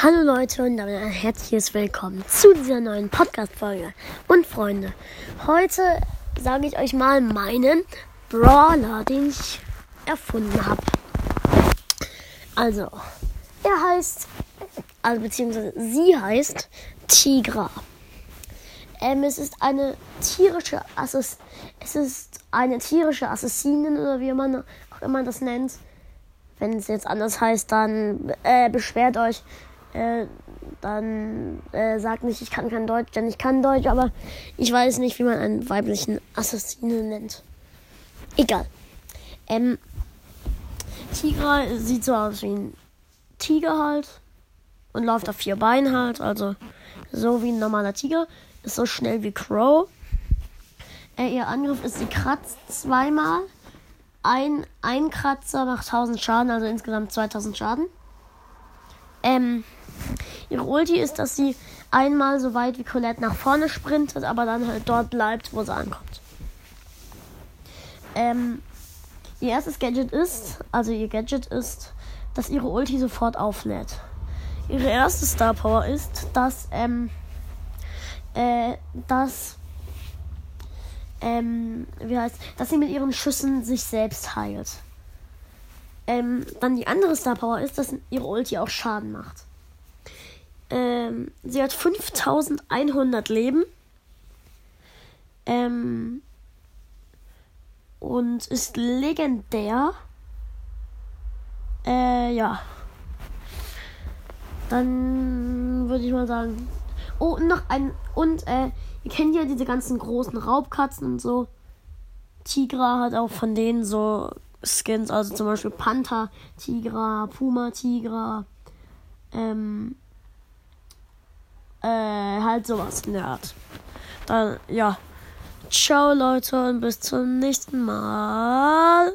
Hallo Leute und damit ein herzliches Willkommen zu dieser neuen Podcast-Folge. Und Freunde, heute sage ich euch mal meinen Brawler, den ich erfunden habe. Also, er heißt, also beziehungsweise sie heißt Tigra. Ähm, es ist eine tierische Assass es ist eine tierische Assassinin oder wie man auch immer das nennt. Wenn es jetzt anders heißt, dann äh, beschwert euch. Äh, dann äh, sagt nicht, ich kann kein Deutsch, denn ich kann Deutsch, aber ich weiß nicht, wie man einen weiblichen Assassinen nennt. Egal. Ähm, Tigra sieht so aus wie ein Tiger halt und läuft auf vier Beinen halt, also so wie ein normaler Tiger. Ist so schnell wie Crow. Äh, ihr Angriff ist, sie kratzt zweimal. Ein, ein Kratzer macht 1000 Schaden, also insgesamt 2000 Schaden. Ähm, ihre Ulti ist, dass sie einmal so weit wie Colette nach vorne sprintet, aber dann halt dort bleibt, wo sie ankommt. Ähm, ihr erstes Gadget ist, also ihr Gadget ist, dass ihre Ulti sofort auflädt. Ihre erste Star Power ist, dass, ähm, äh, dass, ähm, wie heißt, dass sie mit ihren Schüssen sich selbst heilt. Ähm, dann die andere Star Power ist, dass ihre Ulti auch Schaden macht. Ähm, sie hat 5100 Leben. Ähm, und ist legendär. Äh, ja. Dann würde ich mal sagen. Oh, noch ein. Und, äh, ihr kennt ja diese ganzen großen Raubkatzen und so. Tigra hat auch von denen so Skins, also zum Beispiel Panther, Tigra, Puma, Tigra. Ähm, äh, halt sowas Art. Dann, ja. Ciao Leute und bis zum nächsten Mal.